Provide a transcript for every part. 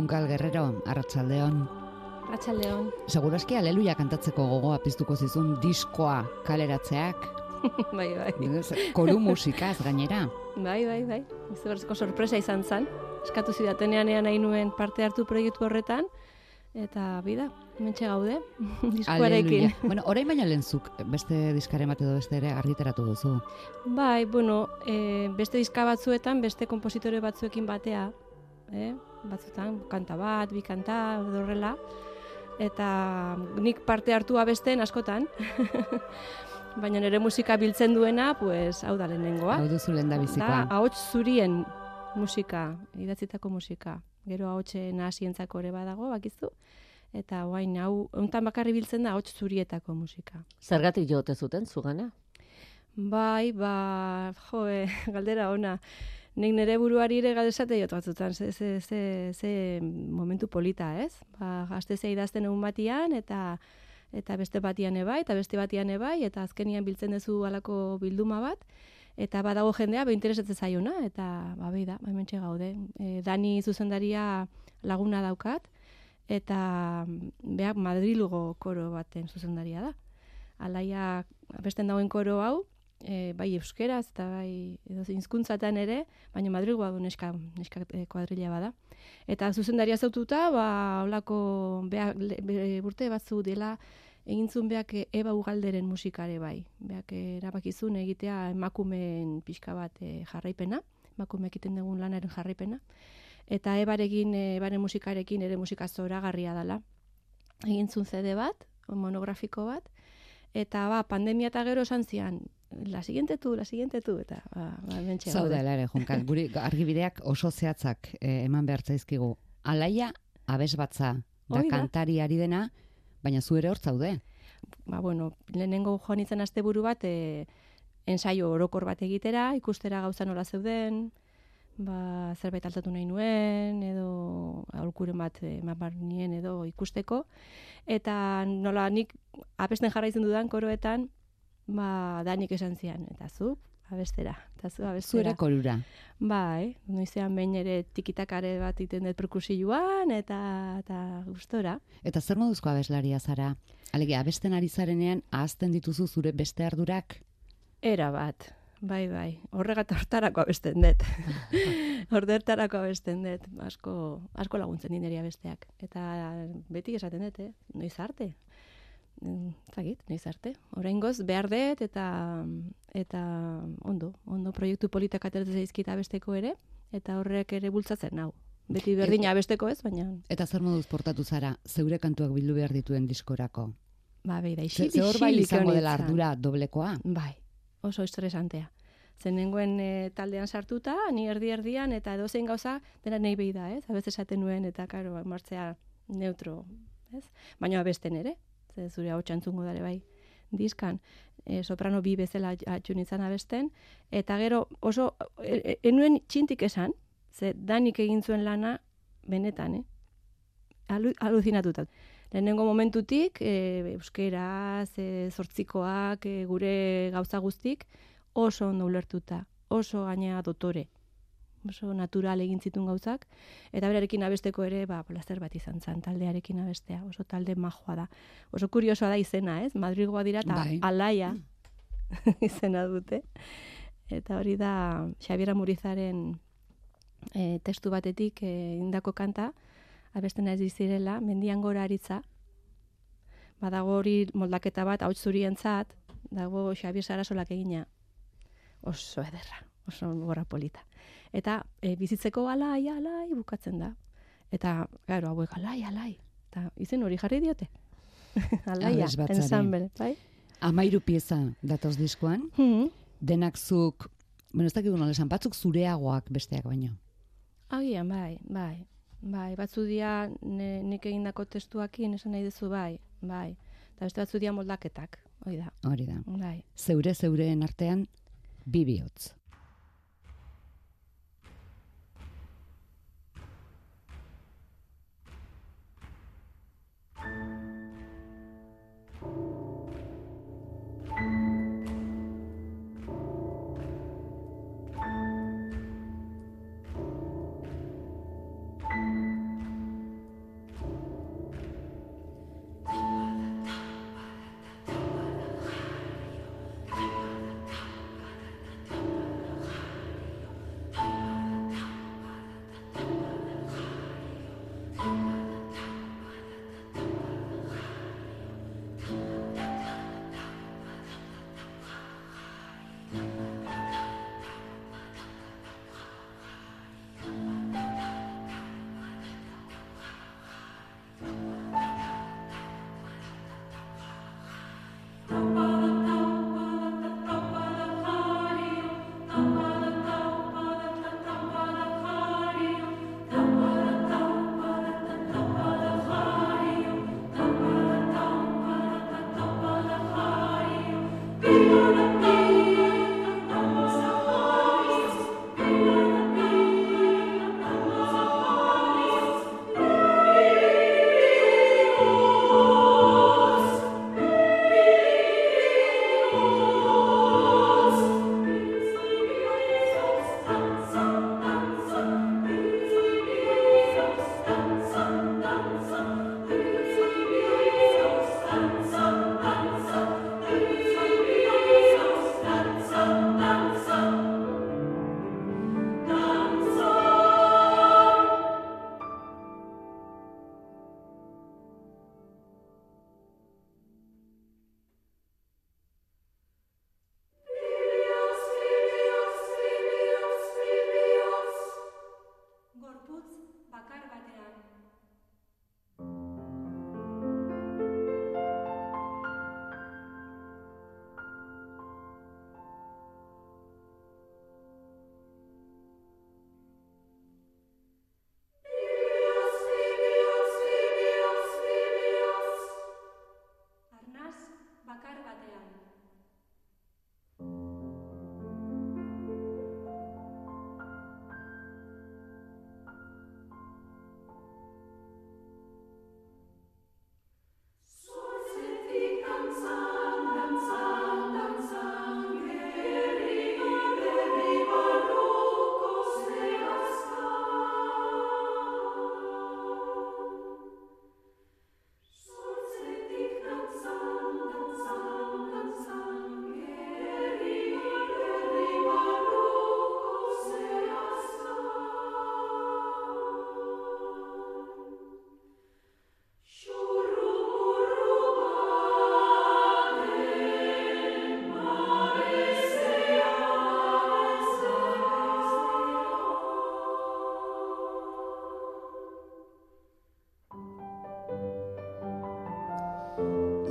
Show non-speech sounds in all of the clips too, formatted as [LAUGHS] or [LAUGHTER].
Junkal Guerrero, Arratsaldeon. Arratsaldeon. Segurazki aleluia kantatzeko gogoa piztuko zizun diskoa kaleratzeak. [LAUGHS] bai, bai. Koru musikaz gainera. Bai, bai, bai. Izugarrizko sorpresa izan zen. Eskatu zidatenean ean nahi nuen parte hartu proiektu horretan. Eta bida, mentxe gaude, [LAUGHS] diskoarekin. bueno, orain baina lehenzuk, beste diskaren bat edo beste ere argiteratu duzu. Bai, bueno, e, beste diska batzuetan, beste kompositore batzuekin batea, eh? Batzutan, kanta bat, bi kanta, horrela, eta nik parte hartu abesten askotan, [LAUGHS] baina nire musika biltzen duena, pues, hau da lehenengoa. Hau duzu lehen da bizikoa. Da, ahots zurien musika, idatzitako musika gero ahotxe nahasientzako ere badago, bakizu. Eta guain, hau, hontan bakarri biltzen da ahots zurietako musika. Zergatik jote zuten, zugana? Bai, ba, jo, [LAUGHS] galdera ona. Nik nire buruari ere galdezate jot batzutan, ze, ze, ze, ze momentu polita, ez? Ba, gazte zei idazten egun batian, eta eta beste batian ebai, eta beste batian ebai, eta azkenian biltzen duzu alako bilduma bat, eta badago jendea be interesatzen zaiona eta ba bai da bai mentxe gaude e, Dani zuzendaria laguna daukat eta beak Madrilgo koro baten zuzendaria da alaia besten dagoen koro hau e, bai euskeraz eta bai edo hizkuntzatan ere baina Madrilgoa du neska neska e, bada eta zuzendaria zaututa ba holako beak urte batzu dela egintzun beak Eba Ugalderen musikare bai. Beak erabakizun egitea emakumeen pixka bat e, jarraipena, emakume egiten dugun lanaren jarraipena. Eta Ebarekin, Ebaren musikarekin ere musika garria dela. Egintzun CD bat, monografiko bat, eta ba, pandemia eta gero esan zian, la siguiente tu, la siguiente tu, eta ba, ba mentxe. Zauda, ere, Junkal, guri [LAUGHS] argibideak oso zehatzak eh, eman behar zaizkigu. Alaia, abes batza, da kantari ari dena, baina zu ere hor zaude. Ba, bueno, lehenengo joan izan asteburu bat, e, ensaio orokor bat egitera, ikustera gauza nola zeuden, ba, zerbait altatu nahi nuen, edo aurkuren bat e, nien edo ikusteko. Eta nola nik abesten jarra izan dudan koroetan, ba, danik esan zian, eta zu, abestera. Eta zu, abestera. Zuere kolura. Bai, noizean behin ere tikitakare bat iten dut perkusioan, eta, eta gustora. Eta zer moduzko abeslaria zara? Alege, abesten ari zarenean, ahazten dituzu zure beste ardurak? Era bat, bai, bai. Horregat hortarako abesten dut. [LAUGHS] Horretarako abesten dut. Asko, asko laguntzen dineria besteak. Eta beti esaten dut, eh? Noiz arte, zagit, nahiz arte. Oraingoz behar dut eta eta ondo, ondo proiektu politak ateratzen zaizkita besteko ere eta horrek ere bultzatzen hau. Beti berdina besteko ez, baina... Eta zer moduz portatu zara, zeure kantuak bildu behar dituen diskorako? Ba, bai, da, isi, Ze bai izango dela ardura doblekoa? Bai, oso estresantea. Zenengoen e, taldean sartuta, ni erdi erdian, eta edo zein gauza, dena nahi behi da, ez? Abez esaten nuen, eta karo, martzea neutro, ez? Baina abesten ere, ze zure hau txantzungo dare bai diskan, e, soprano bi bezala atxun izan abesten, eta gero oso, e, e, enuen txintik esan, ze danik egin zuen lana benetan, eh? Alu, aluzinatuta. Lehenengo momentutik, e, euskera, ze zortzikoak, e, gure gauza guztik, oso ondo ulertuta, oso gaina dotore oso natural egin zitun gauzak, eta berarekin abesteko ere, ba, plazer bat izan zan, taldearekin abestea, oso talde majoa da. Oso kuriosoa da izena, ez? Madrigoa dira, eta bai. alaia [LAUGHS] izena dute. Eta hori da, Xabiera Murizaren e, testu batetik e, indako kanta, abesten ez dizirela, mendian gora aritza, badago hori moldaketa bat, hau zurientzat, dago Xabier Sarasolak egina, oso ederra, oso gora polita eta e, bizitzeko alai, alai, bukatzen da. Eta, gero, hauek alai, alai. Eta izen hori jarri diote. [LAUGHS] Alaia, ensamble, bai? Amairu pieza datoz diskoan, hmm. denak zuk, bueno, ez dakik esan, batzuk zureagoak besteak baino. Agian, bai, bai. Bai, batzu dia ne, nik egindako testuakin esan nahi duzu, bai, bai. Eta beste batzu dia moldaketak, hori da. Hori da. Bai. Zeure, zeureen artean, bibiotz.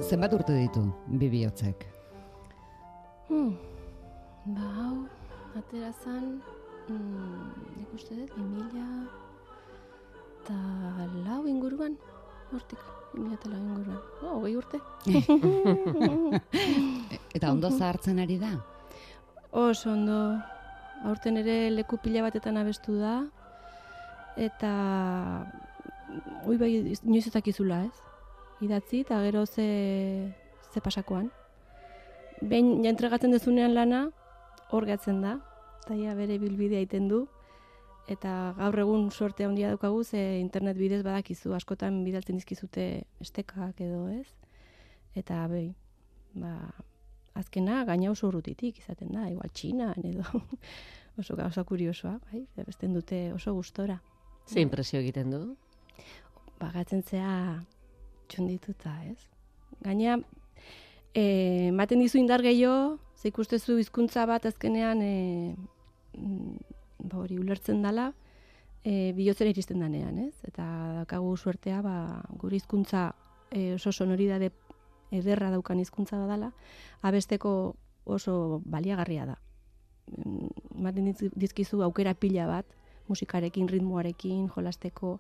Zenbat urte ditu bi bihotzek? Hmm. Ba, hau, atera zan, mm, nik uste dut, 2000 eta lau inguruan, hortik, 2000 eta lau inguruan. Oh, hogei urte. [LAUGHS] Eta ondo zahartzen ari da? Oso ondo, aurten ere leku pila batetan abestu da, eta ui bai, inoiz ez dakizula, ez? Idatzi, eta gero ze, ze pasakoan. Behin ja entregatzen dezunean lana, hor gatzen da, eta ja bere bilbidea egiten du, eta gaur egun suerte handia daukagu, ze internet bidez badakizu, askotan bidaltzen dizkizute estekak edo, ez? Eta behi, ba, azkena gaina oso urrutitik izaten da, igual txinan edo [LAUGHS] oso oso kuriosoa, bai, besten dute oso gustora. Ze impresio egiten du? Bagatzen zea txundituta, ez? Gaina, e, ematen dizu indar gehiago, ze ikustezu hizkuntza bat azkenean e, ba hori ulertzen dala, e, bihotzera iristen danean, ez? Eta daukagu suertea, ba, gure hizkuntza e, oso sonoridade ederra daukan hizkuntza badala, abesteko oso baliagarria da. Mm, Ematen diz- dizkizu aukera pila bat, musikarekin, ritmoarekin, jolasteko.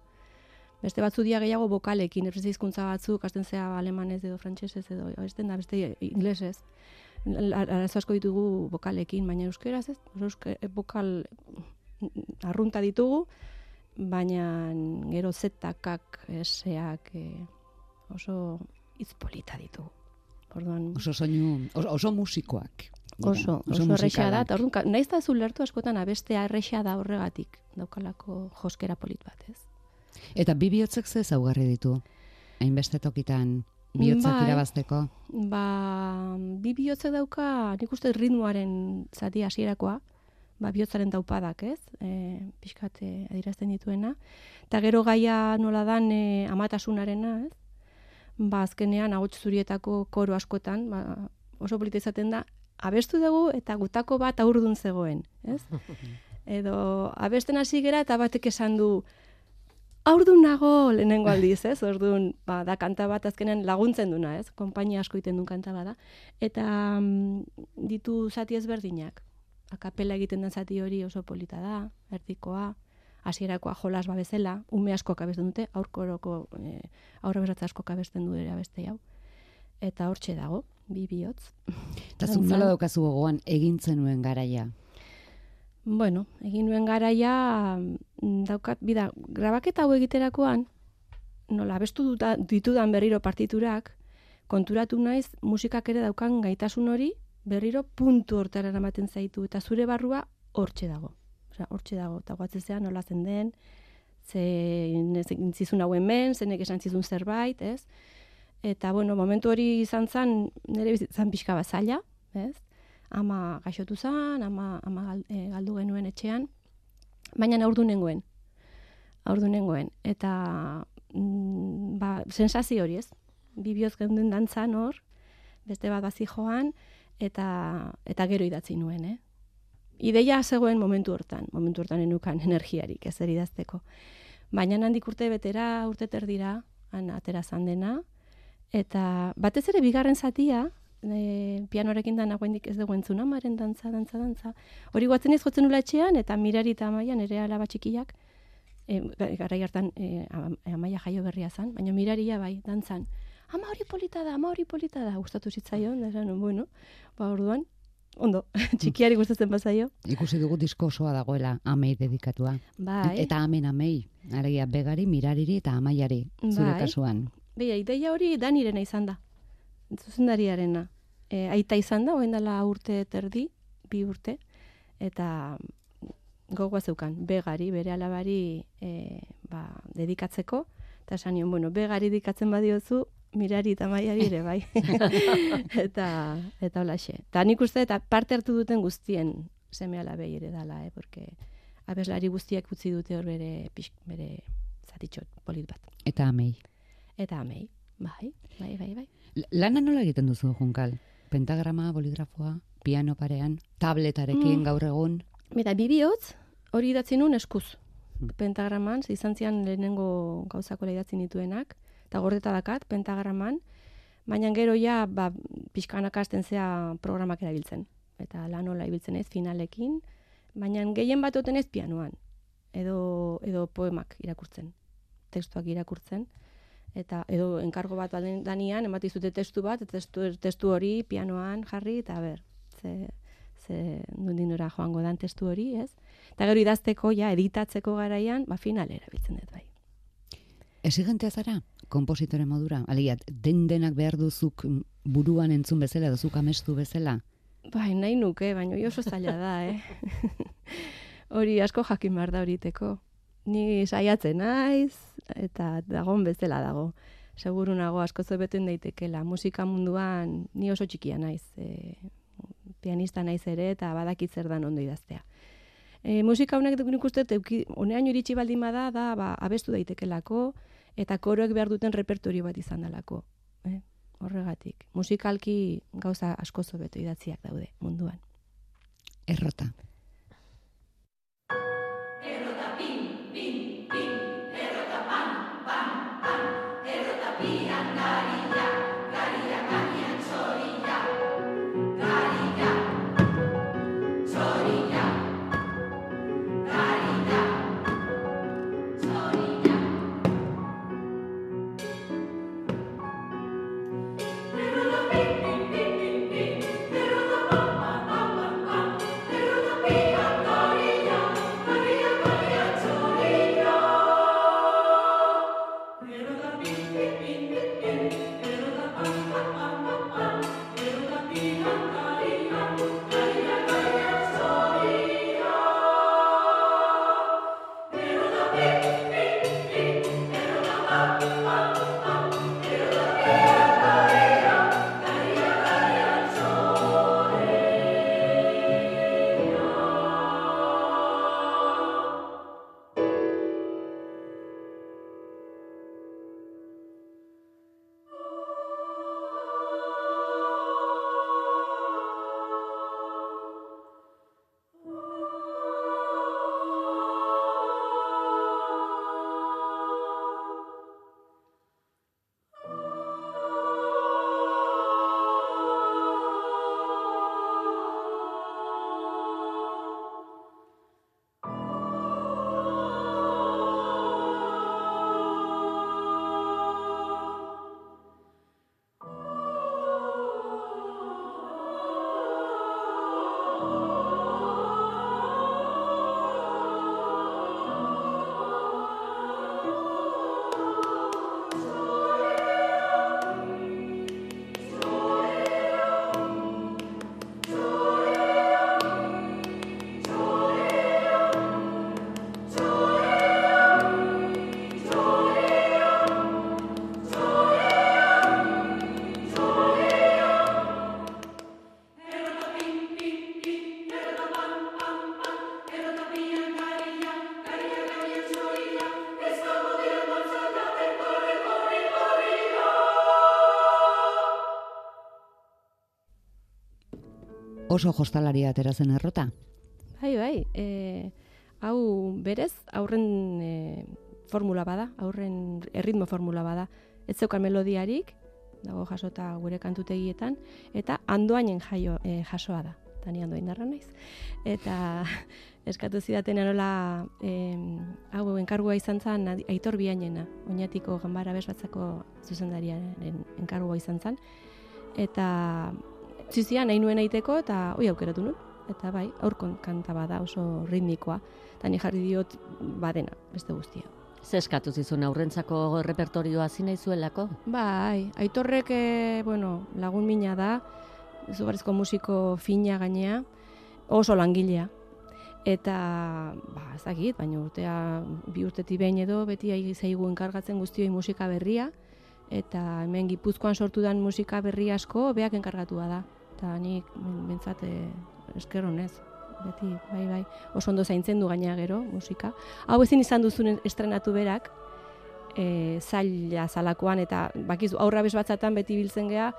Beste batzu dia gehiago bokalekin, beste hizkuntza batzuk, hasten zea alemanez edo frantsesez edo abesten da beste inglesez. Arazo asko ditugu bokalekin, baina euskeraz ez, oso euske, bokal mm, arrunta ditugu, baina gero zetakak, eseak, e, oso hitz polita ditugu. Orduan, Oso soinu, oso, oso musikoak. dira, oso, oso erresa da, orduan, naiz da zu lertu askotan abestea erresa da horregatik, daukalako joskera polit bat, ez? Eta bi bihotzek ze ezaugarri ditu? Hainbeste tokitan bihotzak Bai. irabazteko. Ba, bi bihotzek dauka, nik uste ritmoaren zati hasierakoa, ba, bihotzaren taupadak, ez? E, pixkat e, adierazten dituena. Eta gero gaia nola dan e, amatasunarena, ez? Ba, azkenean, ahots zurietako koro askotan, ba, oso polita izaten da, abestu dugu eta gutako bat aurdun zegoen, ez? [LAUGHS] Edo, abesten hasi gera eta batek esan du, aurdun nago lehenengo aldiz, ez? Orduan, ba, da kanta bat azkenen laguntzen duna, ez? Konpainia asko egiten duen kanta bada. Eta mm, ditu zati ezberdinak. Akapela egiten den zati hori oso polita da, erdikoa, hasierakoa jolas babezela, ume askok abesten dute, aurkoroko, e, aurre beratza askok abesten du ere abeste hau. Eta hortxe dago, bi bihotz. Eta Dantzan. nola daukazu gogoan egin zenuen garaia? Bueno, egin nuen garaia mm, daukat, bida, grabaketa hau egiterakoan, nola abestu duta, ditudan berriro partiturak, konturatu naiz musikak ere daukan gaitasun hori berriro puntu hortara eramaten zaitu eta zure barrua hortxe dago. Osea, hortxe dago, eta guatzezean nola zen den, ze egin zizun hauen men, zenek esan zizun zerbait, ez? Eta, bueno, momentu hori izan zen, nire bizitzan pixka bat zaila, ez? Ama gaixotu zen, ama, ama eh, galdu genuen etxean, baina aurdu nengoen. Aurdu nengoen. Eta, mm, ba, sensazio hori, ez? Bibioz geunden dantzan hor, beste bat bazi joan, eta, eta gero idatzi nuen, eh? Ideia zegoen momentu hortan, momentu hortan enukan [LAUGHS] energiarik ez idazteko. Baina handik urte betera, urte terdira, han atera zan dena, eta batez ere bigarren zatia, e, pianorekin da nagoendik ez dugu entzun amaren dantza, dantza, dantza. Hori guatzen ez jotzen nula etxean, eta mirari eta amaian ere alaba txikiak, e, garai hartan e, am- amaia jaio berria zan, baina miraria bai, dantzan. Ama hori polita da, ama hori polita da, gustatu zitzaion, da esan, nuen, bueno, ba orduan, ondo, [LAUGHS] txikiari gustatzen bazaio. Ikusi dugu disko osoa dagoela amei dedikatua. Bai, Eta amen amei. Alegia begari, mirariri eta amaiari. Zure Bai. kasuan. Beia, ideia hori danirena izan da. Zuzendariarena. E, aita izan da, oen dela urte terdi, bi urte, eta gogoa zeukan, begari, bere alabari e, ba, dedikatzeko, eta esan nion, bueno, begari dedikatzen badiozu, mirari eta maiari ere, bai. [LAUGHS] [LAUGHS] eta, eta holaxe. Eta nik uste, eta parte hartu duten guztien seme alabei ere dala, eh, porque abeslari guztiak utzi dute hor bere, pix, bere zatitxo polit bat. Eta amei. Eta amei, bai, bai, bai, bai. Lana nola egiten duzu, Junkal? Pentagrama, boligrafoa, piano parean, tabletarekin Mm. gaur egun. Mira, bibihotz, hori idatzi nun eskuz. Hmm. Pentagraman, izan zian lehenengo gauzakola idatzi nituenak, eta gordeta dakat, pentagraman, baina gero ja, ba, pixkanak hasten zea programak erabiltzen. Eta lan hola ibiltzen ez, finalekin, baina gehien bat oten ez pianoan, edo, edo poemak irakurtzen, testuak irakurtzen, eta edo enkargo bat baden danian, emati zute testu bat, eta testu, testu hori pianoan jarri, eta ber, ze, ze nundinora joango dan testu hori, ez? Eta gero idazteko, ja, editatzeko garaian, ba, final erabiltzen dut bai. Exigentea zara, kompositore modura? Alegia, den denak behar duzuk buruan entzun bezala, edo zuk amestu bezala? Bai, nahi nuke, baina oso zaila da, eh? [LAUGHS] hori asko jakin behar da horiteko. Ni saiatzen naiz, eta dagon bezala dago. Seguru nago asko zebeten daitekela. Musika munduan ni oso txikia naiz. E, pianista naiz ere, eta badakit zer dan ondo idaztea. E, musika honek nik uste, honean iritsi baldin bada, da, ba, abestu daitekelako, eta koroek behar duten repertorio bat izan dalako. Eh? Horregatik. Musikalki gauza asko zobeto idatziak daude munduan. Errota. Oso jostalaria atera zen errota. Bai, bai, e, hau berez, aurren e, formula bada, aurren erritmo formula bada. Ez zeukan melodiarik, dago jasota gure kantutegietan, eta andoainen jaio, e, jasoa da. Eta ni andoain darra naiz. Eta [LAUGHS] eskatu zidaten nola e, hau enkargua izan zen aitor biainena, oinatiko gambara bezbatzako zuzendariaren enkargua izan zen. Eta zizia nahi nuen aiteko eta hoi aukeratu nuen. Eta bai, aurkon kanta bada oso ritmikoa. Eta ni jarri diot badena, beste guztia. Ze eskatu zizun aurrentzako repertorioa zina izuelako? Bai, aitorrek, e, bueno, lagun mina da, zubarrizko musiko fina gainea, oso langilea. Eta, ba, ez dakit, baina urtea, bi urteti behin edo, beti zaigu enkargatzen guztioi musika berria, eta hemen gipuzkoan sortu dan musika berri asko, beak enkargatua da. Eta nik, bentsate, esker honez, beti, bai, bai, oso ondo zaintzen du gaina gero, musika. Hau ezin izan duzun estrenatu berak, e, zaila zalakoan, eta bakizu, aurra batzatan beti biltzen gea,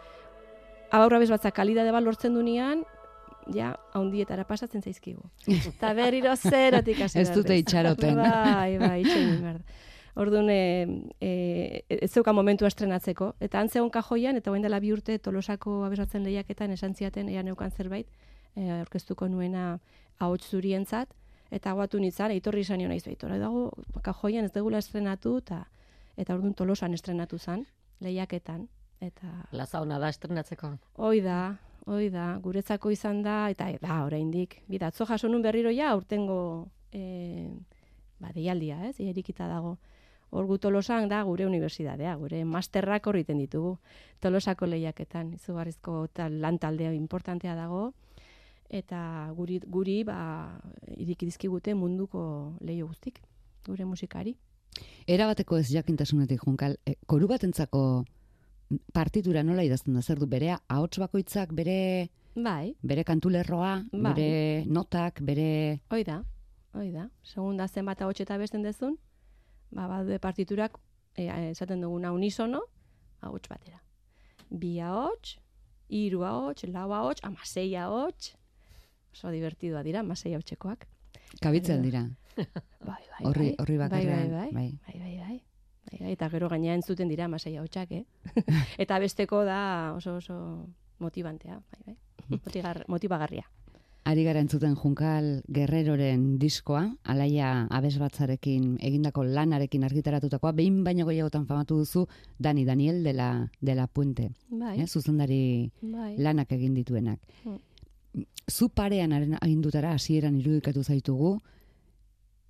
aurra batzak kalidade bat lortzen dunean, ja, haundietara pasatzen zaizkigu. [LAUGHS] Eta berriro zerotik hasi Ez dute itxaroten. Bai, bai, itxaroten, [LAUGHS] behar. Orduan, e, e, ez zeuka momentu estrenatzeko. Eta antzegon kajoian, eta guen dela bi urte tolosako abesatzen lehiaketan esan ziaten ea neukan zerbait, e, aurkeztuko nuena ahots zurientzat, eta guatu nintzen, eitorri izan nio naiz baitora. Dago, kajoian ez degula estrenatu, eta eta orduan tolosan estrenatu zen, lehiaketan. Eta... Laza hona da estrenatzeko. Hoi da, hoi da, guretzako izan da, eta da, oraindik. Bidatzo jaso nun berriro ja, urtengo e, ba, deialdia, ez, erikita dago. Hor tolosan da gure unibertsidadea, gure masterrak horriten ditugu. Tolosako lehiaketan, izugarrizko tal, lan taldea importantea dago, eta guri, guri ba, iriki dizkigute munduko leio guztik, gure musikari. Era bateko ez jakintasunetik junkal, e, koru batentzako partitura nola idazten da, zer du, bere ahots bakoitzak, bere... Bai. Bere kantulerroa, bai. bere notak, bere... Hoi da, hoi da. Segunda zenbat ahots eta besten dezun, ba, badude partiturak, e, esaten duguna unisono, ahots batera. Bi ahots, hiru ahots, lau ahots, amasei ahots, oso divertidua dira, amasei ahotsekoak. Kabitzen dira. Bai, bai, horri, horri bai, bai, bai, bai, bai, bai, bai, bai. Bai, eta gero gaina entzuten dira masai hautsak, eh? [LAUGHS] eta besteko da oso oso motivantea, bai, bai. [LAUGHS] Motigar, motibagarria. Ari gara entzuten Junkal Guerreroren diskoa, alaia abesbatzarekin egindako lanarekin argitaratutakoa, behin baino gehiagotan famatu duzu Dani Daniel de la, de la Puente. Bai. Eh, zuzendari bai. lanak egin dituenak. Hmm. Zu parean agindutara hasieran irudikatu zaitugu,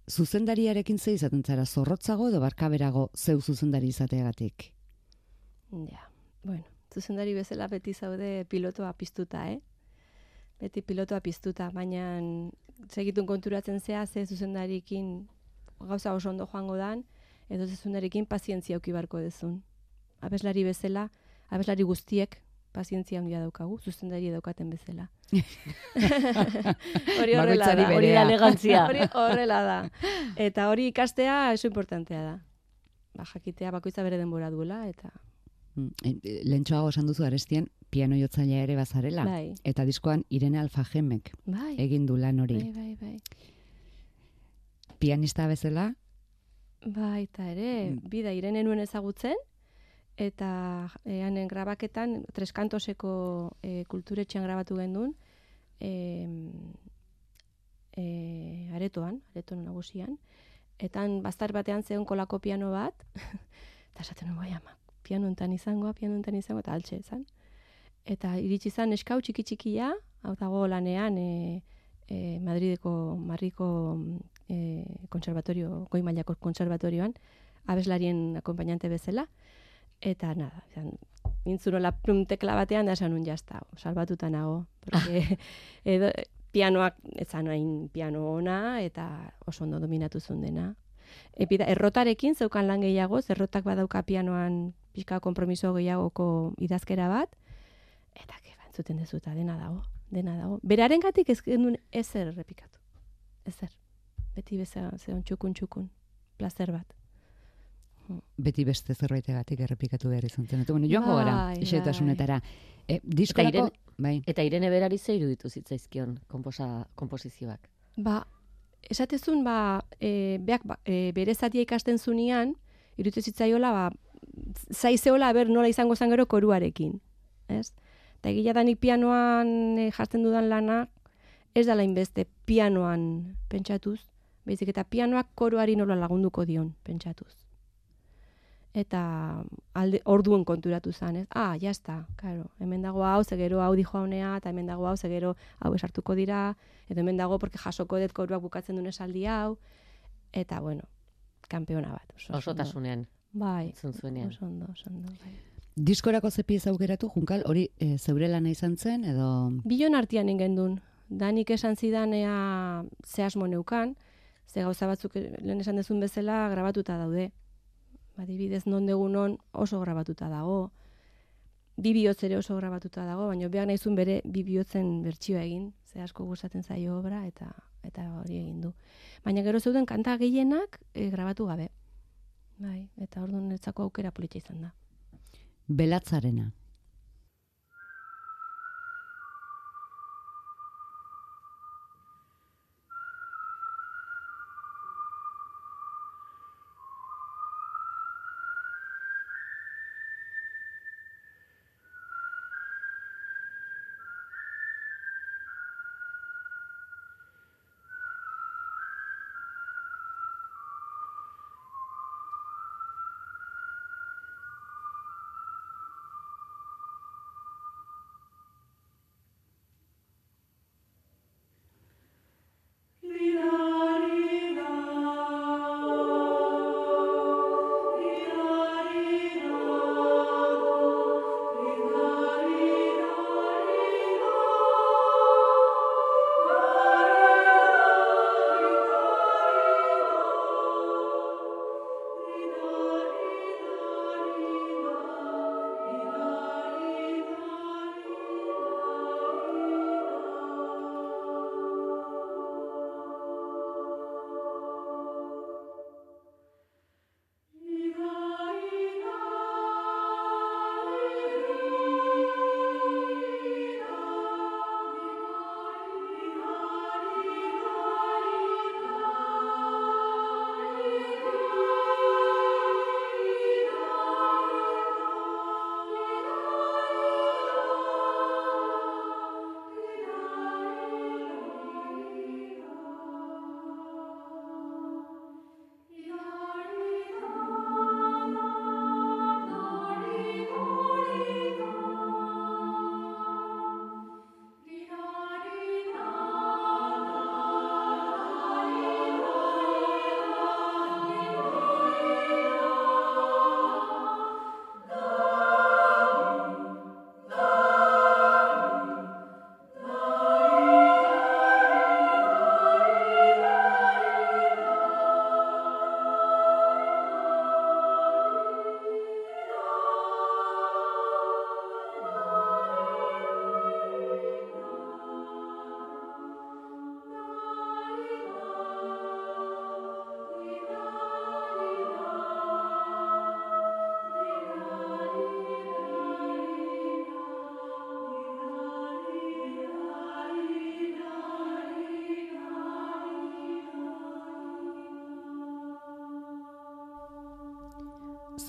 zuzendariarekin ze izaten zara, zorrotzago edo barkaberago zeu zuzendari izateagatik? Ja, bueno, zuzendari bezala beti zaude pilotoa piztuta, eh? Beti pilotoa piztuta, baina segitun konturatzen zea ze zuzendarikin gauza oso ondo joango dan, edo zuzendarikin pazientzia auki barko dezun. Abeslari bezala, abeslari guztiek pazientzia handia daukagu, zuzendari daukaten bezala. [LAUGHS] hori horrela da, hori da elegantzia. hori horrela da. Eta hori ikastea oso importantea da. Ba, jakitea bakoitza bere denbora duela, eta... Mm, e, Lentsoago esan duzu arestian, piano jotzailea ere bazarela. Bai. Eta diskoan Irene Alfajemek Bai. egin du lan hori. Bai, bai, bai. Pianista bezala, Bai, eta ere, Mm. bida irene nuen ezagutzen, eta eanen grabaketan, treskantoseko e, kulturetxean grabatu gendun, e, e, aretoan, aretoan nagusian, eta bastar batean zeon kolako piano bat, [LAUGHS] eta esaten nuen, bai, ama, piano enten izango, piano enten izango, eta altxe ezan. Eta iritsi zan eskau txiki txikia, hau dago lanean, e, e, Madrideko, Marriko e, konservatorio, goi mailako konservatorioan, abeslarien akompainante bezala, eta nada, izan, nintzunola plum tekla batean da esan jazta, salbatuta nago, porque [LAUGHS] edo, pianoak, etzan hain piano ona, eta oso ondo dominatu zuen dena. Epida, errotarekin zeukan lan gehiago, errotak badauka pianoan pixka kompromiso gehiagoko idazkera bat, eta keba, entzuten dezuta, dena dago, dena dago. Beraren gatik ez genuen ezer errepikatu, ezer. Beti beza, zeon txukun txukun, plazer bat. beti beste zerbaitegatik errepikatu behar izan zen. Eta, bueno, joango gara, Bai, isiltasunetara. E, Eta diskorako... Irene, bai. Eta Irene berari ze iruditu zitzaizkion konposa, komposizioak. Ba, esatezun, ba, e, beak, ba, e, bere zatia ikasten zunean, iruditu zitzaiola, ba, zaizeola, ber, nola izango zen gero koruarekin. Ez? Eta egia da nik pianoan e, jartzen dudan lana, ez da inbeste pianoan pentsatuz, baizik eta pianoak koruari nola lagunduko dion pentsatuz. Eta alde, orduen konturatu zen, ez? Ah, jazta, karo, hemen dago hau, zegero hau dijo honea, eta hemen dago hau, zegero hau esartuko dira, edo hemen dago, porque jasoko dut koruak bukatzen duen esaldi hau, eta, bueno, kampeona bat. Oso. Osotasunean, Bai, entzun zuenean. oso ondo, oso ondo, bai. Diskorako ze pieza aukeratu, Junkal, hori e, zeure lana izan zen, edo... Bilon artian ingen duen. Danik esan zidan ea ze asmo neukan, ze gauza batzuk eh, lehen esan dezun bezala grabatuta daude. Adibidez, non degunon oso grabatuta dago, bi bihotz ere oso grabatuta dago, baina behar nahizun bere bi bihotzen bertsioa egin, ze asko gustatzen zaio obra, eta eta hori egin du. Baina gero zeuden kanta gehienak e, grabatu gabe. Bai, eta orduan netzako aukera politxa izan da. Belatzarena.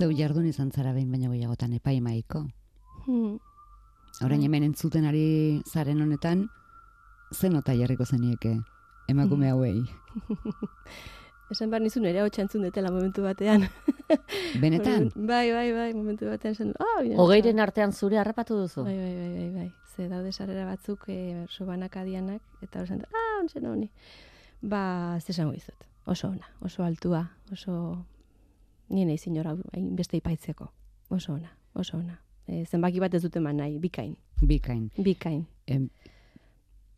Zeu jardun izan zara behin baino gehiagotan epaimaiko. Hmm. Orain hemen entzuten ari zaren honetan, ze nota jarriko zenieke emakume hauei. [LAUGHS] Esan behar nizun ere hau entzun detela momentu batean. [LAUGHS] Benetan? [LAUGHS] bai, bai, bai, momentu batean zen. Ah, bine, Hogeiren artean zure harrapatu duzu? Bai, bai, bai, bai, bai. Ze daude sarrera batzuk e, sobanak adianak, eta hori zen, ah, ontzen honi. Ba, ez esango dizut. Oso ona, oso altua, oso... Ni nahi zinora beste ipaitzeko. Oso ona, oso ona. E, zenbaki bat ez dute man nahi, bikain. Bikain. Bikain. Em,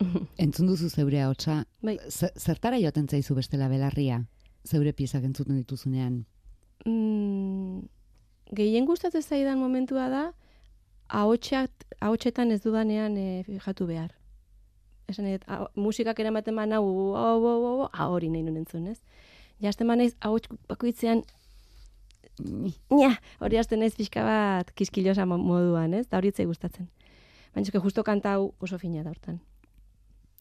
[LAUGHS] entzun duzu zeure ahotsa, Bai. ze- zertara joaten zaizu bestela belarria? Zeure piezak entzuten dituzunean. Mm, gehien gustatzen zaidan momentua da, ahotsak, ahotsetan ez dudanean e, fijatu behar. Esan edo, musikak eramaten ba nau, hau, hau, hau, hau, hori nahi nuen entzun, ez? Jazten ba naiz, ahots bakoitzean, Nia, hori hasten naiz pixka bat kiskilosa mo- moduan, ez? Da hori etzai gustatzen. Baina eske justo kanta hau oso fina da hortan.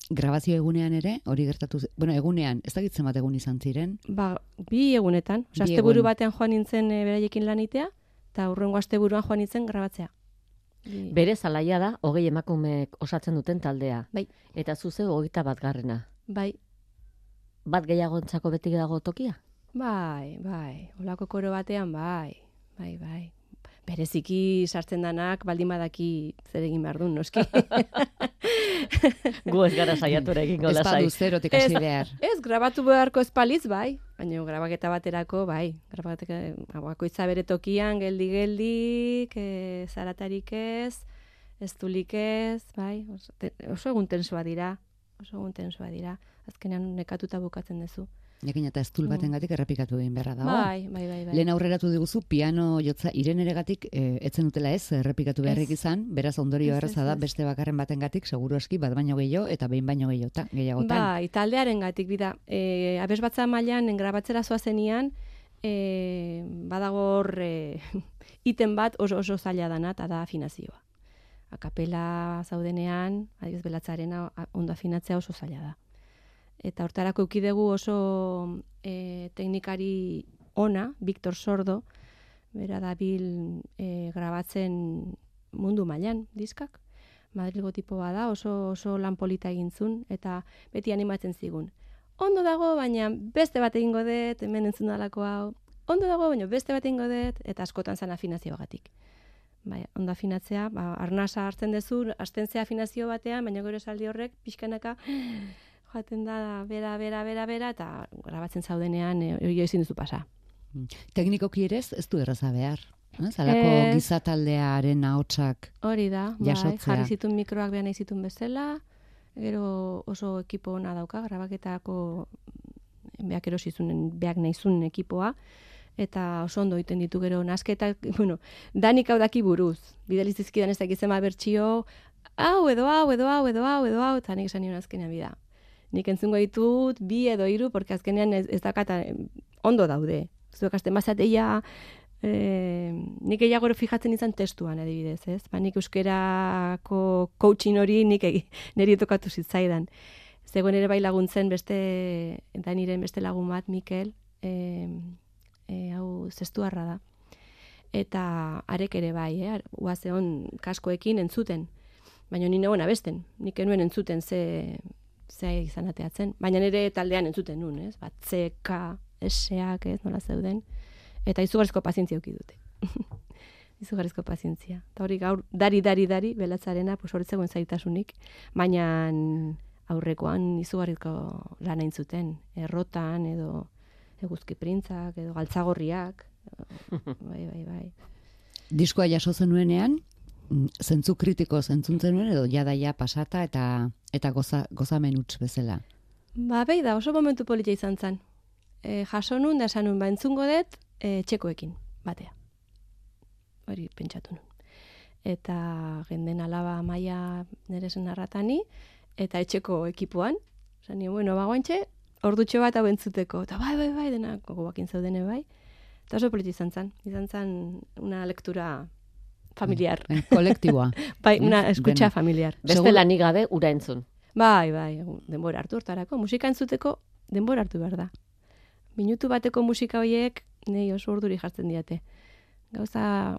Grabazio egunean ere, hori gertatu, bueno, egunean, ez dakitzen bat egun izan ziren, Ba, bi egunetan. Osa, asteburu batean joan nintzen e, beraiekin lanitea, eta hurrengo asteburuan joan nintzen grabatzea. Bi- Bere zalaia da, hogei emakumeek osatzen duten taldea. Bai. Eta zuze hogeita bat garrena. Bai, Bat gehiagontzako beti dago tokia? Bai, bai. Olako koro batean, bai, bai, bai. Bereziki sartzen danak baldin badaki zer egin behar duen, noski. [LAUGHS] Gu ez gara saiatura egingo ez lasai. badu zerotik hasi Ez- behar. Ez, grabatu beharko espaliz, bai. Baina grabaketa baterako, bai. Grabaketa bakoitza bere tokian, geldi-geldik, e, zaratarik ez, ez tulik ez, bai. Oso, te, oso egun tensua dira. Oso egun tensua dira. Azkenean nekatuta bukatzen duzu. Jakin eta estul batengatik errepikatu egin beharra dago. Bai, bai, bai. bai. Lehen aurreratu diguzu, piano jotza ireneregatik e, etzen dutela ez, errepikatu beharrik izan, beraz ondorio erraza da beste bakarren batengatik seguru aski bat baino gehiago eta behin baino gehiagotan, gehiagotan. Bai, taldearen gatik, bida. E, abez batza mailan, engrabatzera zoazenian, e, badago hor e, [LAUGHS] iten bat oso oso zaila dana, eta da afinazioa. Akapela zaudenean, adibidez belatzarena ondo afinatzea oso zaila da. Eta hortarako eukidegu oso e, teknikari ona, Victor Sordo, bera dabil e, grabatzen mundu mailan diskak. Madrilgo tipo bada, oso, oso lan polita egin zuen, eta beti animatzen zigun. Ondo dago, baina beste bat egingo dut, hemen entzun dalako hau. Ondo dago, baina beste bat egingo dut, eta askotan zan afinazioagatik. Bai, ondo afinatzea, ba, arnasa hartzen duzu, astentzea afinazio batean, baina gero esaldi horrek, pixkanaka, joaten da, bera, bera, bera, bera, eta grabatzen zaudenean, e, hori ezin duzu pasa. Teknikoki ere ez, du erraza behar. Ez, alako Ez. gizataldearen ahotsak Hori da, bai, Jasotzea. jarri zituen mikroak behar nahi zituen bezala, gero oso ekipo ona dauka, grabaketako beak erosi zuen, beak nahi zuen ekipoa, eta oso ondo egiten ditu gero nasketak, [LAUGHS] bueno, danik hau daki buruz, bidaliz dizkidan ez dakiz zema bertsio, hau edo hau, edo hau, edo hau, edo hau, eta nik esan nion azkenean bida. Nik entzungo ditut bi edo hiru, porque azkenean ez, ez dakata em, ondo daude. Zuek azten bazateia, eh, nik gehiago fijatzen izan testuan adibidez, ez? Ba, nik euskerako coaching hori nik [LAUGHS] niri tokatu zitzaidan. Zegoen ere bai laguntzen beste, Daniren beste lagun bat, Mikel, e, e, hau zestuarra da. Eta arek ere bai, eh? Uazeon kaskoekin entzuten. Baina ni negoen abesten, nik enuen entzuten ze, ze izan ateatzen. Baina nire taldean entzuten nun, ez? Bat, CK, S-ak, ez, nola zeuden. Eta izugarrizko pazientzia euki dute. [LAUGHS] izugarrizko pazientzia. Eta hori gaur, dari, dari, dari, belatzarena, pues horretzegoen zaitasunik. Baina aurrekoan izugarrizko lan hain zuten. Errotan, edo eguzki printzak, edo galtzagorriak. [LAUGHS] bai, bai, bai. diskoa jaso zenuenean, zentzu kritiko zentzuntzen nuen edo jada ja pasata eta eta goza, gozamen huts bezala. Ba, behi da, oso momentu polita izan zen. E, jaso nun, da esan nun, ba, entzungo dut, e, txekoekin, batea. Hori pentsatu nun. Eta genden alaba maia nire zen narratani, eta etxeko ekipuan, esan nio, bueno, bagoantxe, ordutxo bat hau entzuteko. Eta bai, bai, bai, dena gogoakin zaudene bai. Eta oso polita izan zen. Izan zen una lektura familiar. Kolektiboa. [LAUGHS] Bai, una dena. familiar. Beste lanik gabe ura entzun. Bai, bai, denbora hartu hortarako. Musika entzuteko denbora hartu behar da. Minutu bateko musika horiek nei oso urduri jartzen diate. Gauza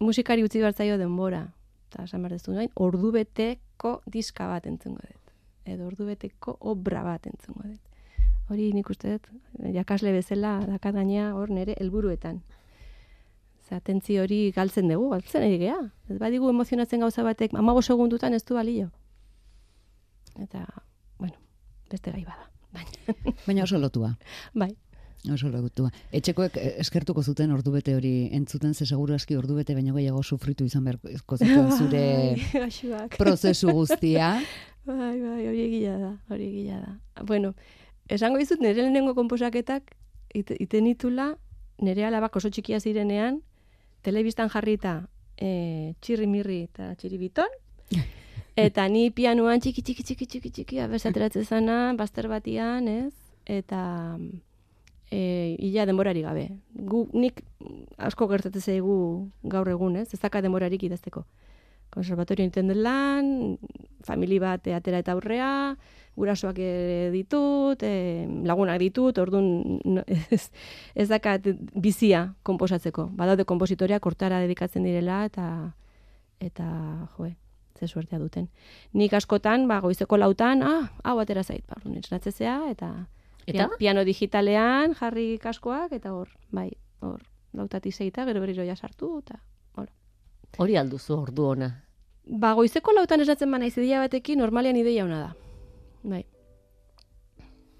musikari utzi behar zaio denbora. Eta esan behar dezu nahi, ordu beteko diska bat entzungo dut. Edo ordu beteko obra bat entzungo dut. Hori nik uste dut, jakasle bezala dakat gaina hor nere helburuetan. Ze atentzi hori galtzen dugu, galtzen ari gea. Ez badigu emozionatzen gauza batek, amago segundutan ez du balio. Eta, bueno, beste gai bada. Baina, Baina oso lotua. bai, Oso lotua. Etxekoek eh, eskertuko zuten ordubete hori entzuten, ze seguru aski ordubete baino gehiago sufritu izan beharko zuten [LAUGHS] zure Bai, prozesu guztia. [LAUGHS] Bai, bai, hori egila da, hori egila da. Bueno, esango dizut nire lehenengo komposaketak ite- iten itula, nire alabak oso txikia zirenean, telebistan jarrita e, txirri mirri eta txiribiton, [LAUGHS] eta ni pianuan txiki txiki txiki txiki txiki abez ateratzen zana, bazter batian, ez? Eta e, ila denborari gabe. Gu, nik asko gertatzen zaigu gaur egun, ez? Ez daka denborarik idazteko. konservatorio dut lan, famili bat atera eta aurrea, gurasoak ere ditut, e, lagunak ditut, orduan no, [LAUGHS] ez, ez dakat bizia konposatzeko. Badaude konpositoreak hortara dedikatzen direla eta eta joe, ze suertea duten. Nik askotan, ba, goizeko lautan, ah, hau atera zait, ba, natzezea, eta, Eta? pia- piano digitalean jarri kaskoak, eta hor, bai, hor, lautati zeita, gero berriro ja sartu, eta hor. Hori alduzu ordu ona. Ba, goizeko lautan esatzen bana ideia batekin, normalean ideia ona da. Bai.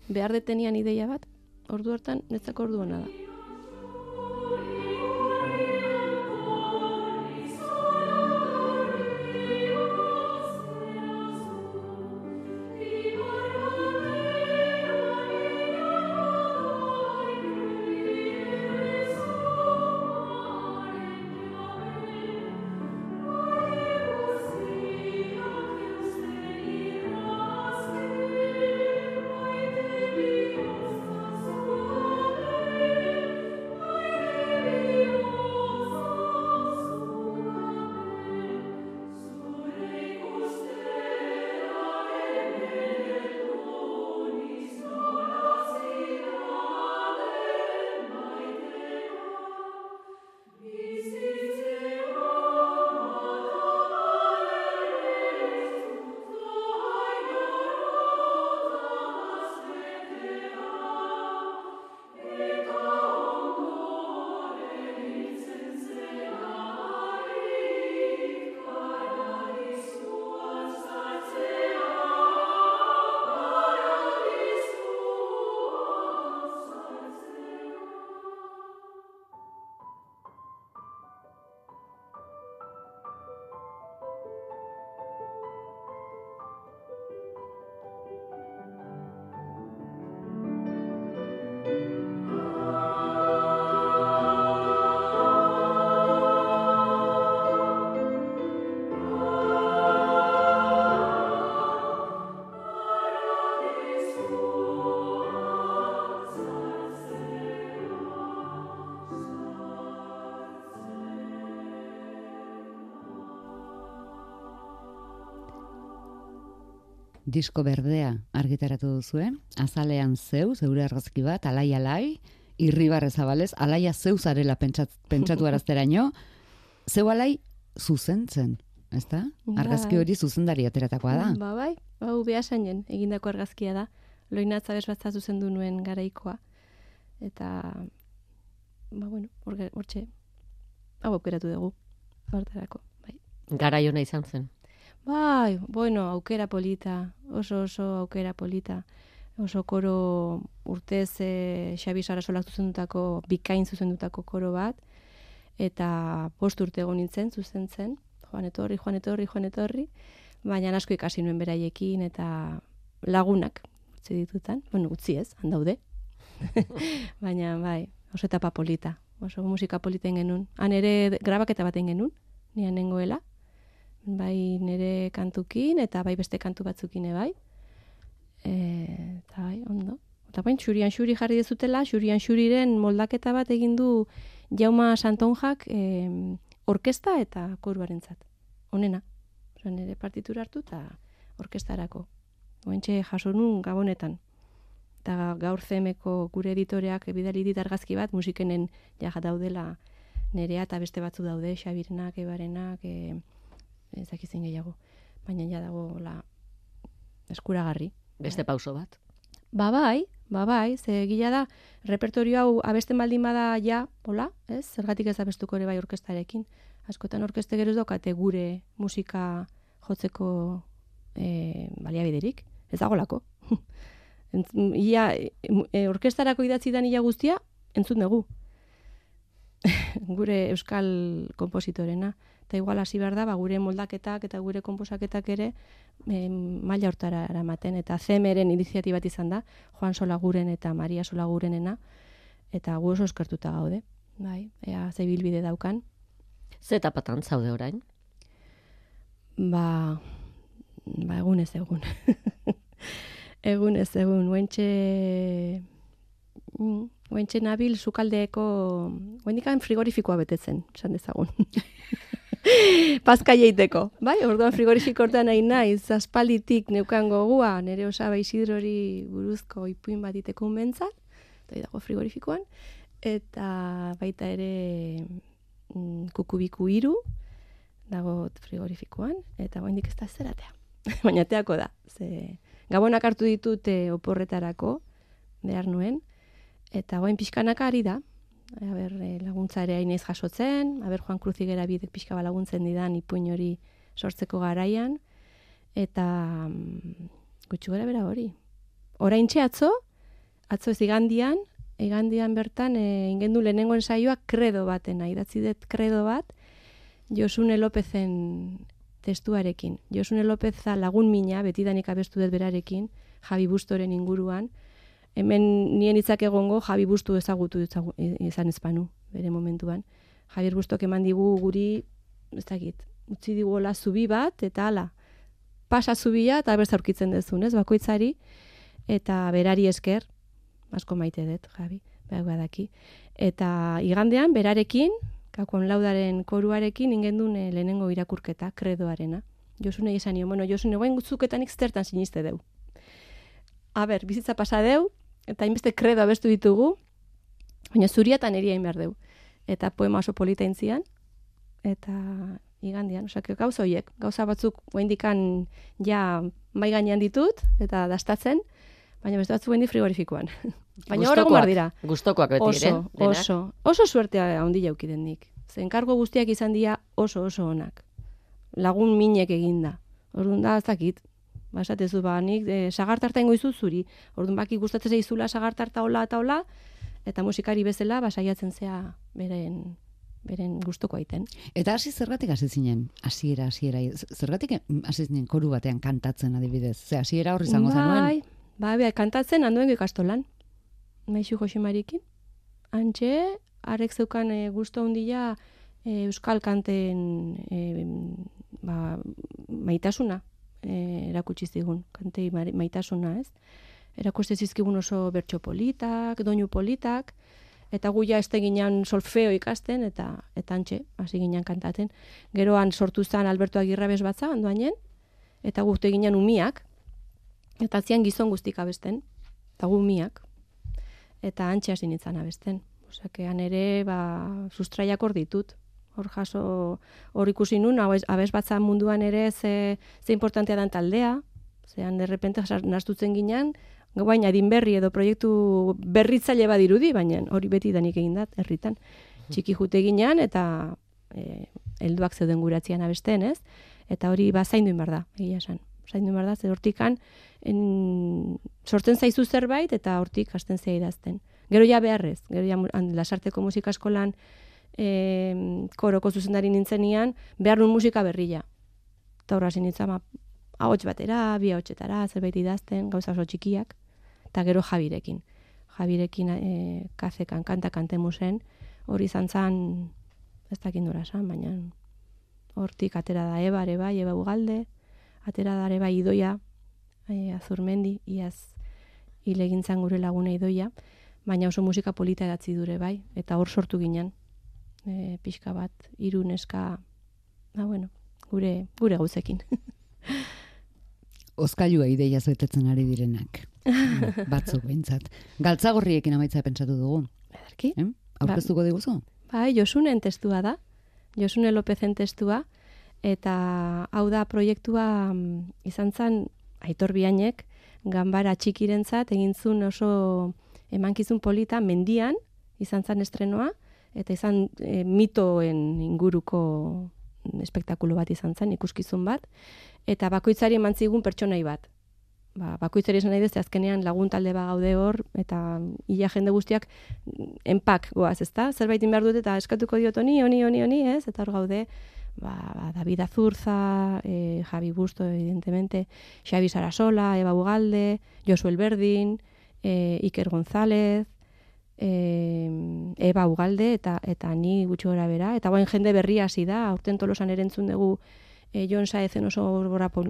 Behar detenian ideia bat, ordu hartan, netzako ordu ona da. Disko berdea argitaratu duzue, azalean zeu, zeure argazki bat, alai alai, irribarre zabalez, alaia zeu zarela pentsat, pentsatu arazteraino, [LAUGHS] zeu alai zuzentzen, ezta? Argazki Bai. hori zuzendari ateratakoa da. Ba, bai, hau behasainen egindako argazkia da. Loinatza bezbatza zuzendu nuen garaikoa. Eta, ba, bueno, hortxe, hau aukeratu dugu, hortarako, bai. Garai ona izan zen. Bai, bueno, aukera polita, oso oso aukera polita. Oso koro urtez e, Xabi Sarasolak zuzendutako, bikain zuzendutako koro bat, eta post urte egon nintzen zuzentzen, joan etorri, joan etorri, joan etorri, baina asko ikasi nuen beraiekin, eta lagunak utzi ditutan, bueno, utzi ez, handaude, [LAUGHS] baina bai, oso etapa polita, oso musika politen genuen. Han ere grabaketa baten genuen, nian nengoela, bai nire kantukin eta bai beste kantu batzukin bai. E, eta bai, ondo. Eta bain, xurian xuri jarri dezutela, xurian xuriren moldaketa bat egin du Jauma Santonjak e, orkesta eta koruarentzat. Honena. Osa, nire partitura hartu eta orkestarako. Oentxe jaso nun gabonetan. Eta gaur zemeko gure editoreak bidali dit argazki bat musikenen ja daudela nerea eta beste batzu daude, Xabirenak, Ebarenak, e, ez dakizin gehiago. Baina ja dago la eskuragarri. Beste pauso bat. Ba bai, ba bai, ze gila da, repertorio hau abesten baldin bada ja, hola, ez? Zergatik ez abestuko ere bai orkestarekin. Askotan orkeste gero ez daukate gure musika jotzeko e, baliabiderik. Ez dagolako. [LAUGHS] Ia, e, orkestarako idatzi dan ia guztia, entzun dugu. [LAUGHS] gure euskal kompositorena. Eta igual hasi behar da, ba, gure moldaketak eta gure komposaketak ere e, maila hortara eramaten. Eta CMren iniziatibat izan da, Juan Solaguren eta Maria Solagurenena, eta gu oso eskertuta gaude. Bai, ea ze bilbide daukan. Ze etapatan zaude orain? Ba, ba egun [LAUGHS] ez egun. egun ez egun. Uentxe, mm, uentxe nabil sukaldeeko, uendikan frigorifikoa betetzen, esan dezagun. [LAUGHS] [LAUGHS] Pazka jeiteko. Bai, orduan frigorifiko hortan nahi naiz, aspalitik neukan gogua, nire osaba isidrori buruzko ipuin bat iteko unbentzat, eta dago frigorifikoan, eta baita ere mm, kukubiku iru, dago frigorifikoan, eta guaindik ez da zeratea. [LAUGHS] Baina teako da, ze gabonak hartu ditut oporretarako, behar nuen, eta guain pixkanaka ari da, aber, e, laguntza ere hainez jasotzen, aber Juan Cruzigera bidek pixka ba laguntzen didan ipuin hori sortzeko garaian, eta mm, gutxu gara bera hori. Orain atzo, atzo ez igandian, igandian bertan, e, ingendu lehenengoen saioa kredo baten, idatzi dut kredo bat, Josune Lopezen testuarekin. Josune Lopeza lagun mina, betidanik abestu dut berarekin, Javi Bustoren inguruan, hemen nien hitzak egongo Javi Bustu ezagutu izan espanu, bere momentuan. Javier Bustok eman digu guri, ez dakit, utzi digu hola zubi bat, eta hala, pasa zubia eta berza aurkitzen dezun, ez, bakoitzari, eta berari esker, asko maite dut, Javi, behar badaki. Eta igandean, berarekin, kakon laudaren koruarekin, ingendun e, lehenengo irakurketa, kredoarena. Josune izan nio, bueno, Josune, guain gutzuketan zertan siniste deu. Aber, bizitza pasa deu, eta hainbeste kredo abestu ditugu, baina zuriatan eria behar dugu. Eta poema oso polita intzian, eta igandian, osak, gauza horiek, gauza batzuk oendikan ja mai gainean ditut, eta dastatzen, baina beste batzuk oendik frigorifikoan. [LAUGHS] baina hor egon dira. Gustokoak beti oso, ere. Oso, oso suertea handi jauki nik. Zen kargo guztiak izan dira oso oso onak. Lagun minek eginda. Orduan da, ez dakit, ba, esatezu, ba, nik e, sagartarta ingo zuri. Orduan baki gustatzen zaizula sagartarta hola eta hola, eta musikari bezala, ba, saiatzen zea beren beren gustoko aiten. Eta hasi zergatik hasi zinen? Hasiera, hasiera. Zergatik hasi zinen koru batean kantatzen adibidez? Ze hasiera horri izango zenuen? Bai, bai, bai, kantatzen handuen ikastolan. Maixu Josimarikin. Antxe, arek zeukan e, gusto handia e, euskal kanten e, ba, maitasuna e, erakutsi zigun, kantei maitasuna, ez? Erakuste zizkigun oso bertso politak, doinu politak, eta gu ja este ginean solfeo ikasten, eta eta antxe, hasi ginean kantaten. Geroan sortu zen Alberto Agirra bez batza, handuanen, eta gu ginean umiak, eta zian gizon guztik abesten, eta gu umiak, eta antxe hasi nintzen abesten. Osakean ere, ba, sustraiak hor ditut hor jaso hor ikusi nun abes batza munduan ere ze ze importantea dan taldea. Zean de repente nastutzen ginean gabain adin berri edo proiektu berritzaile badirudi baina hori beti danik egin dat herritan. Txiki jute ginean eta e, helduak zeuden guratzian abesten ez? Eta hori ba zaindu inbar da egia esan. Zaindu inbar da ze hortikan en, sortzen zaizu zerbait eta hortik hasten zea idazten. Gero ja beharrez gero ja lasarteko musika eskolan e, koroko zuzendari nintzenian, behar nun musika berrila. Eta horra zinitzen, ahots batera, bi ahotsetara, zerbait idazten, gauza oso txikiak, eta gero jabirekin. Jabirekin e, kazekan, kanta kantemu zen, hori izan zan, ez dakin dura zan, baina hortik atera da eba, ere bai, eba ugalde, atera da ere bai idoia, e, azurmendi, iaz hile gure lagune idoia, baina oso musika polita edatzi dure bai, eta hor sortu ginen e, pixka bat, iruneska, ba, bueno, gure, gure gauzekin. [LAUGHS] Ozkailua ideia zetetzen ari direnak. [LAUGHS] Batzuk behintzat. Galtzagorriekin amaitza pentsatu dugu. Ederki. Eh? Aurkeztuko diguzu? Bai, Josunen testua da. Josune Lopezen testua. Eta hau da proiektua mm, izan zen aitor bianek, ganbara txikirentzat egin zuen oso emankizun polita mendian, izan zen estrenoa, eta izan e, mitoen inguruko espektakulo bat izan zen, ikuskizun bat, eta bakoitzari eman zigun pertsonai bat. Ba, bakoitzari esan nahi dezte azkenean lagun talde ba gaude hor, eta ia jende guztiak enpak goaz, ezta? Zerbait behar dut eta eskatuko diot honi, honi, honi, honi, ez? Eta hor gaude, ba, ba, David Azurza, e, Javi Busto, evidentemente, Xavi Sarasola, Eba Ugalde, Josuel Berdin, e, Iker González, e, eba ugalde eta eta ni gutxi gora bera. Eta guain jende berria hasi da, aurten tolosan erentzun dugu e, Jon Saezen oso,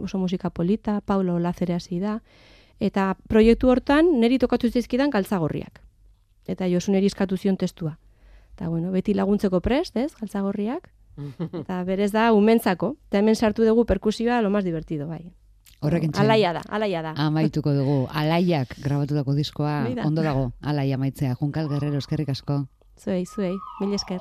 oso musika polita, Paulo Lazere hasi da. Eta proiektu hortan neri tokatu zizkidan galtzagorriak. Eta Josu neri eskatu zion testua. Eta bueno, beti laguntzeko prest, ez, galtzagorriak. [LAUGHS] Eta berez da, umentzako. Eta hemen sartu dugu perkusioa lo más divertido, bai. Horrek. Alaia da, alaia da. Amaituko dugu, alaiak grabatutako diskoa Hori da. ondo dago, alaia maitzea. Junkal Guerrero, eskerrik asko. Zuei, zuei, mil esker.